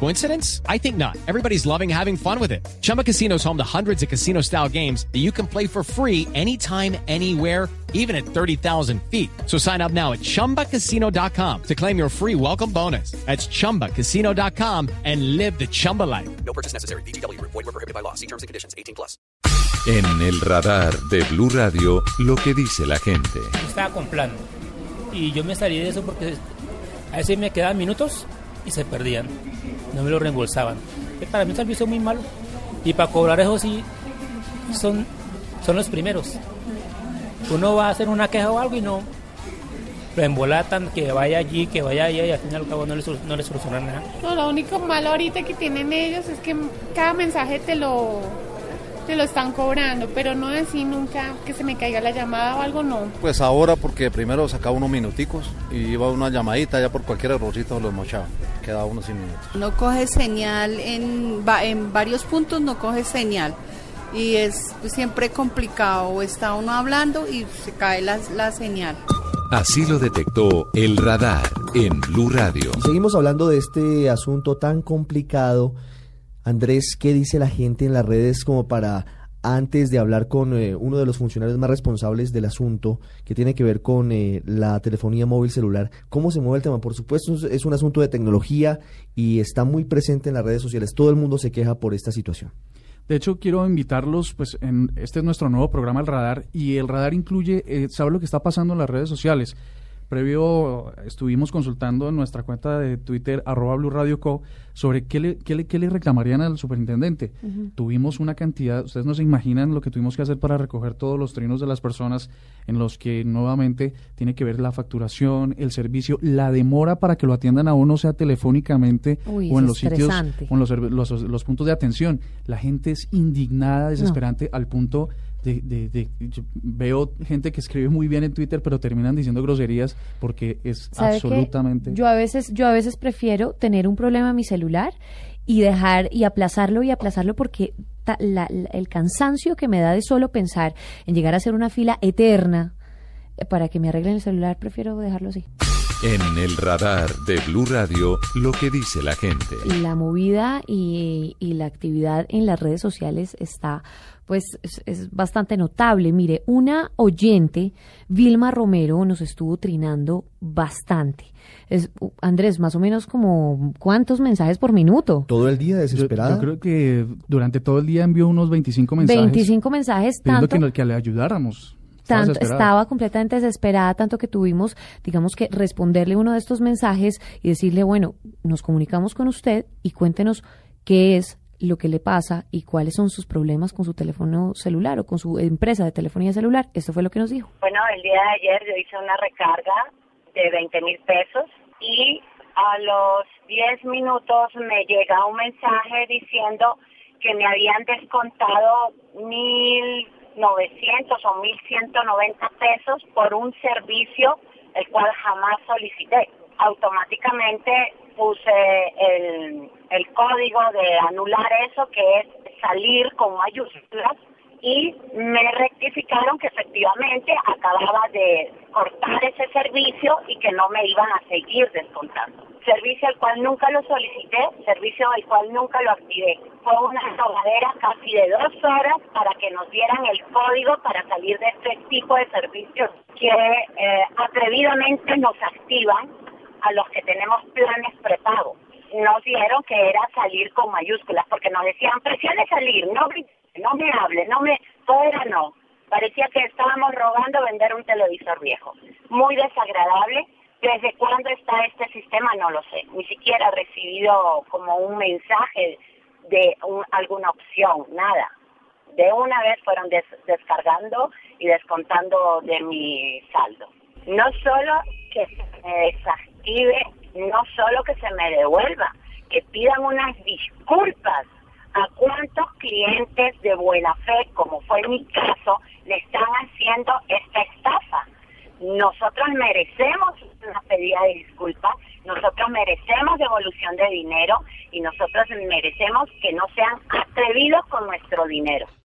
Coincidence? I think not. Everybody's loving having fun with it. Chumba Casino is home to hundreds of casino style games that you can play for free anytime, anywhere, even at 30,000 feet. So sign up now at chumbacasino.com to claim your free welcome bonus. That's chumbacasino.com and live the Chumba life. No purchase necessary. BGW. Void were prohibited by law. See terms and conditions. 18 plus. En el radar de Blue Radio, lo que dice la gente. estaba con plan. Y yo me salí de eso porque a veces me quedaban minutos y se perdían. No me lo reembolsaban. Que para mí un servicio muy malo. Y para cobrar eso sí son, son los primeros. Uno va a hacer una queja o algo y no lo embolatan, que vaya allí, que vaya allá y al fin y al cabo no le, no le solucionan nada. No, lo único malo ahorita que tienen ellos es que cada mensaje te lo te lo están cobrando, pero no así nunca que se me caiga la llamada o algo, no. Pues ahora porque primero sacaba unos minuticos y iba una llamadita ya por cualquier errorcito los mochaba. Quedaba unos sin minutos. No coge señal en, en varios puntos, no coge señal. Y es siempre complicado. O Está uno hablando y se cae la, la señal. Así lo detectó el radar en Blue Radio. Seguimos hablando de este asunto tan complicado. Andrés, ¿qué dice la gente en las redes como para, antes de hablar con eh, uno de los funcionarios más responsables del asunto, que tiene que ver con eh, la telefonía móvil celular, cómo se mueve el tema? Por supuesto, es- un asunto de tecnología y está muy presente en las redes sociales. Todo el mundo se queja por esta situación. De hecho, quiero invitarlos, pues, en este es nuestro nuevo programa, El Radar, y el Radar incluye, eh, lo que está pasando en las redes sociales. Previo estuvimos consultando en nuestra cuenta de Twitter, arroba Blue Radio Co, sobre qué le, qué le, qué le reclamarían al superintendente. Tuvimos una cantidad, ustedes no se imaginan lo que tuvimos que hacer para recoger todos los trinos de las personas en los que nuevamente tiene que ver la facturación, el servicio, la demora para que lo atiendan a uno, sea telefónicamente Uy, o en los sitios o en los, los, los puntos de atención. La gente es indignada, desesperante, al punto de, de- de- yo veo gente que escribe muy bien en Twitter, pero terminan diciendo groserías porque es absolutamente... Yo a veces, yo a veces prefiero tener un problema en mi celular y dejar y aplazarlo y aplazarlo porque ta- la- la- el cansancio que me da de solo pensar en llegar a hacer una fila eterna eh, para que me arreglen el celular, prefiero dejarlo así. En el radar de Blue Radio, lo que dice la gente. La movida y, y la actividad en las redes sociales está, pues, es, es bastante notable. Mire, una oyente, Vilma Romero, nos estuvo trinando bastante. Es, uh, Andrés, más o menos como, ¿cuántos mensajes por minuto? Todo el día desesperada. yo creo que durante todo el día envió unos 25 mensajes 25 mensajes, pidiendo tanto, que, que le ayudáramos. Estaba tanto estaba completamente desesperada, tanto que tuvimos, digamos que responderle uno de estos mensajes y decirle, bueno, nos comunicamos con usted y cuéntenos qué es lo que le pasa y cuáles son sus problemas con su teléfono celular o con su empresa de telefonía celular. Esto fue lo que nos dijo. Bueno, el día de ayer yo hice una recarga de 20 mil pesos y a los 10 minutos me llega un mensaje diciendo que me habían descontado 1.900 o 1.190 pesos por un servicio el cual jamás solicité. Automáticamente puse el, el código de anular eso, que es salir con mayúsculas, y me rectificaron que efectivamente acababa de cortar ese servicio y que no me iban a seguir descontando. Servicio al cual nunca lo solicité, servicio al cual nunca lo activé. Fue una rogadera casi de dos horas para que nos dieran el código para salir de este tipo de servicios que eh, atrevidamente nos activan a los que tenemos planes prepago. Nos dijeron que era salir con mayúsculas, porque nos decían, presione salir, no, no me hable, no me, todo era no. Parecía que estábamos robando vender un televisor viejo. Muy desagradable. ¿Desde cuándo está este sistema? No lo sé. Ni siquiera he recibido como un mensaje de un- alguna opción, nada. De una vez fueron des- descargando y descontando de mi saldo. No solo que se me desactive, no solo que se me devuelva, que pidan unas disculpas a cuántos clientes de buena fe, como fue mi caso, le están haciendo esta estafa. Nosotros merecemos disculpas, nosotros merecemos devolución de dinero y nosotros merecemos que no sean atrevidos con nuestro dinero.